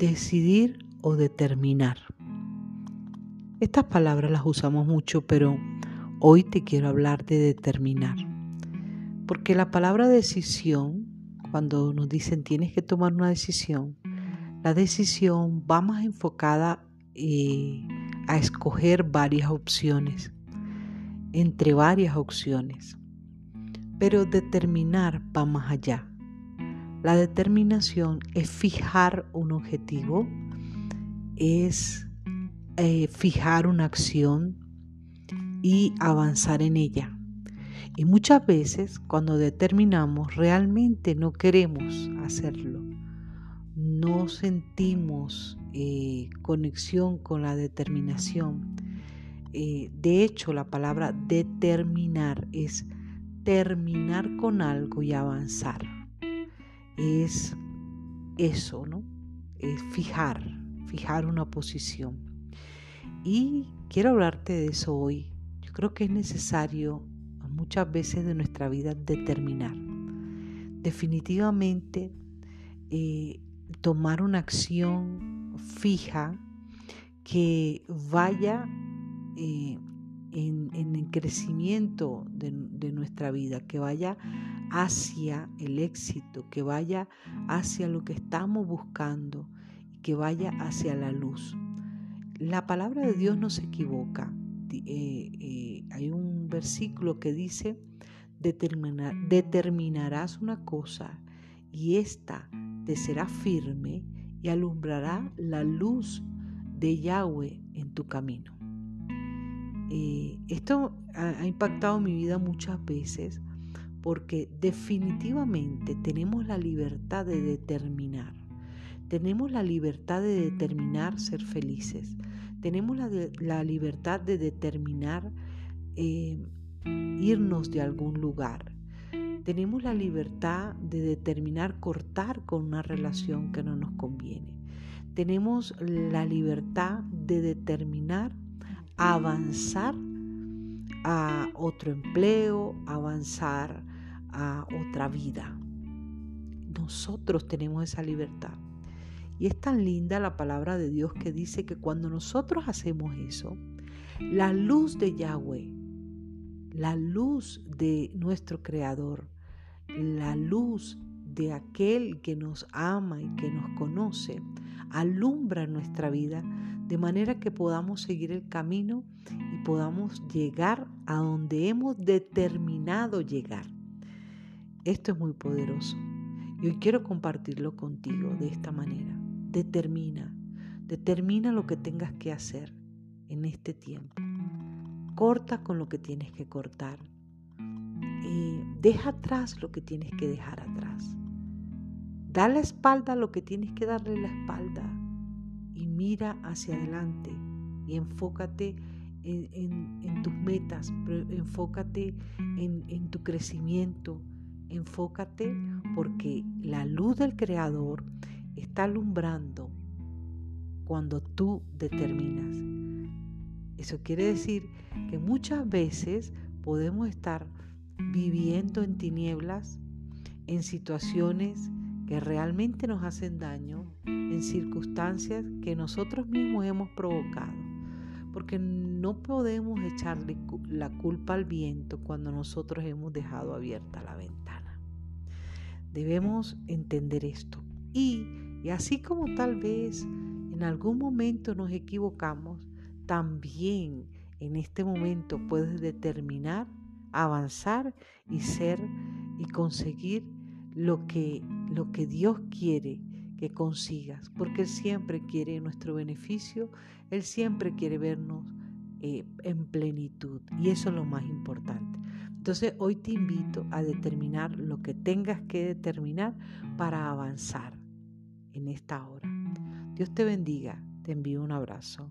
decidir o determinar. Estas palabras las usamos mucho, pero hoy te quiero hablar de determinar. Porque la palabra decisión, cuando nos dicen tienes que tomar una decisión, la decisión va más enfocada eh, a escoger varias opciones, entre varias opciones. Pero determinar va más allá. La determinación es fijar un objetivo, es eh, fijar una acción y avanzar en ella. Y muchas veces cuando determinamos realmente no queremos hacerlo. No sentimos eh, conexión con la determinación. Eh, de hecho, la palabra determinar es terminar con algo y avanzar es eso, ¿no? Es fijar, fijar una posición. Y quiero hablarte de eso hoy. Yo creo que es necesario muchas veces de nuestra vida determinar. Definitivamente eh, tomar una acción fija que vaya eh, en, el crecimiento de, nuestra vida, que vaya hacia el éxito, que vaya hacia lo que estamos buscando que vaya hacia la luz. La palabra de Dios no se equivoca. Eh, eh, hay un versículo que dice, determinarás una cosa y ésta te será firme y alumbrará la luz de Yahweh en tu camino. Eh, esto ha, impactado mi vida muchas veces porque definitivamente tenemos la libertad de determinar. Tenemos la libertad de determinar ser felices. Tenemos la, libertad de determinar eh, irnos de algún lugar. Tenemos la libertad de determinar cortar con una relación que no nos conviene. Tenemos la libertad de determinar avanzar a otro empleo, avanzar a otra vida. Nosotros tenemos esa libertad. Y es tan linda la palabra de Dios que dice que cuando nosotros hacemos eso, la luz de Yahweh, la luz de nuestro Creador, la luz de aquel que nos ama y que nos conoce, alumbra nuestra vida de manera que podamos seguir el camino y podamos llegar a donde hemos determinado llegar. Esto es muy poderoso y hoy quiero compartirlo contigo de esta manera. Determina, determina lo que tengas que hacer en este tiempo. Corta con lo que tienes que cortar. Eh, deja atrás lo que tienes que dejar atrás. Da la espalda a lo que tienes que darle la espalda y mira hacia adelante y enfócate en, tus metas, enfócate en tu crecimiento, enfócate porque la luz del Creador está alumbrando cuando tú determinas. Eso quiere decir que muchas veces podemos estar viviendo en tinieblas, en situaciones que realmente nos hacen daño, en circunstancias que nosotros mismos hemos provocado. Porque no podemos echarle la culpa al viento cuando nosotros hemos dejado abierta la ventana. Debemos entender esto. Y, y así como tal vez en algún momento nos equivocamos, también en este momento puedes determinar, avanzar y ser y conseguir lo que, lo que Dios quiere que consigas, porque Él siempre quiere nuestro beneficio, Él siempre quiere vernos eh, en plenitud y eso es lo más importante. Entonces hoy te invito a determinar lo que tengas que determinar para avanzar en esta hora. Dios te bendiga, te envío un abrazo.